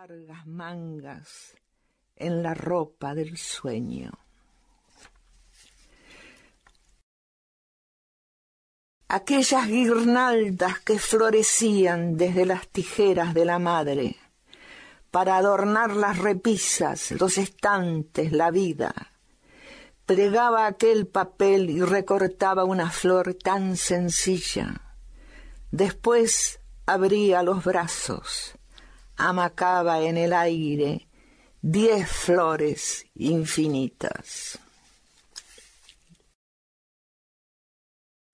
largas mangas en la ropa del sueño. Aquellas guirnaldas que florecían desde las tijeras de la madre para adornar las repisas, los estantes, la vida. Plegaba aquel papel y recortaba una flor tan sencilla. Después abría los brazos amacaba en el aire diez flores infinitas.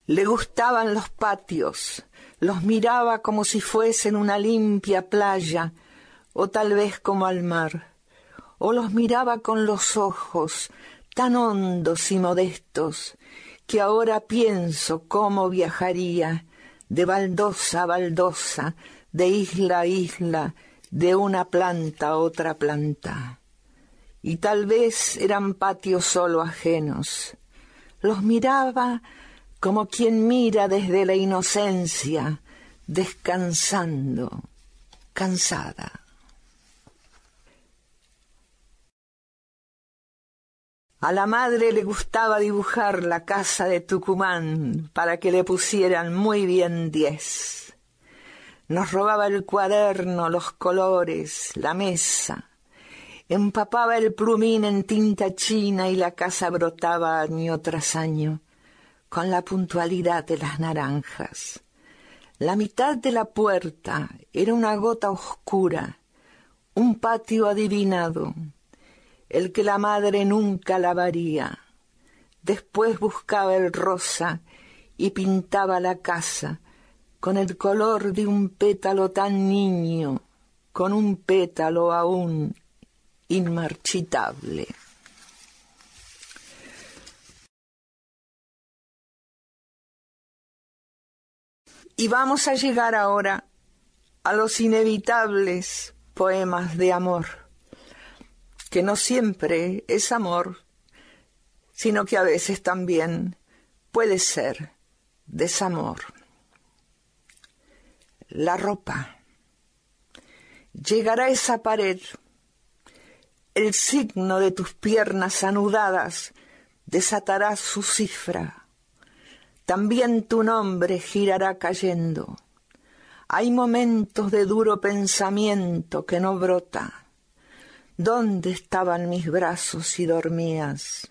Le gustaban los patios, los miraba como si fuesen una limpia playa, o tal vez como al mar, o los miraba con los ojos tan hondos y modestos que ahora pienso cómo viajaría de baldosa a baldosa, de isla a isla, de una planta a otra planta. Y tal vez eran patios solo ajenos. Los miraba como quien mira desde la inocencia, descansando, cansada. A la madre le gustaba dibujar la casa de Tucumán para que le pusieran muy bien diez. Nos robaba el cuaderno, los colores, la mesa. Empapaba el plumín en tinta china y la casa brotaba año tras año con la puntualidad de las naranjas. La mitad de la puerta era una gota oscura, un patio adivinado, el que la madre nunca lavaría. Después buscaba el rosa y pintaba la casa con el color de un pétalo tan niño, con un pétalo aún inmarchitable. Y vamos a llegar ahora a los inevitables poemas de amor, que no siempre es amor, sino que a veces también puede ser desamor la ropa. Llegará esa pared, el signo de tus piernas anudadas desatará su cifra. También tu nombre girará cayendo. Hay momentos de duro pensamiento que no brota. ¿Dónde estaban mis brazos si dormías?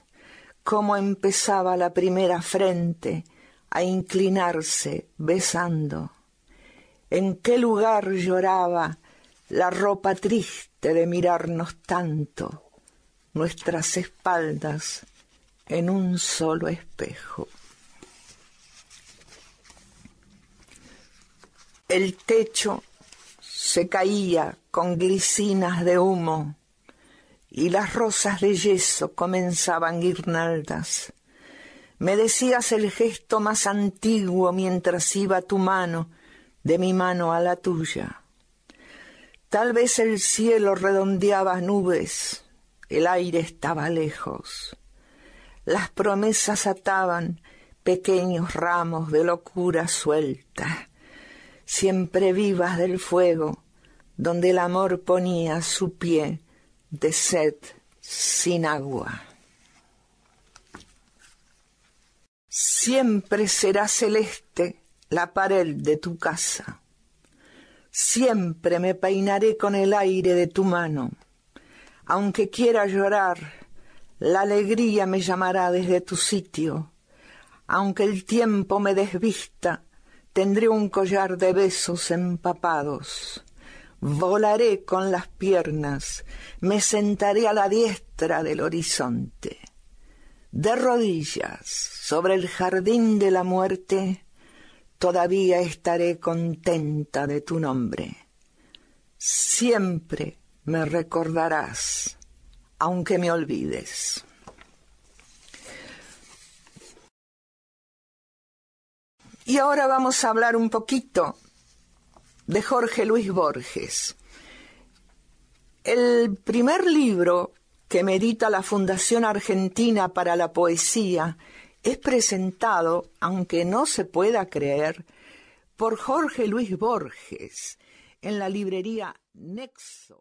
¿Cómo empezaba la primera frente a inclinarse besando? En qué lugar lloraba la ropa triste de mirarnos tanto, nuestras espaldas en un solo espejo. El techo se caía con glicinas de humo y las rosas de yeso comenzaban guirnaldas. Me decías el gesto más antiguo mientras iba tu mano de mi mano a la tuya. Tal vez el cielo redondeaba nubes, el aire estaba lejos. Las promesas ataban pequeños ramos de locura suelta, siempre vivas del fuego, donde el amor ponía su pie de sed sin agua. Siempre será celeste la pared de tu casa. Siempre me peinaré con el aire de tu mano. Aunque quiera llorar, la alegría me llamará desde tu sitio. Aunque el tiempo me desvista, tendré un collar de besos empapados. Volaré con las piernas, me sentaré a la diestra del horizonte. De rodillas, sobre el jardín de la muerte, todavía estaré contenta de tu nombre. Siempre me recordarás, aunque me olvides. Y ahora vamos a hablar un poquito de Jorge Luis Borges. El primer libro que medita la Fundación Argentina para la Poesía es presentado, aunque no se pueda creer, por Jorge Luis Borges en la librería Nexo.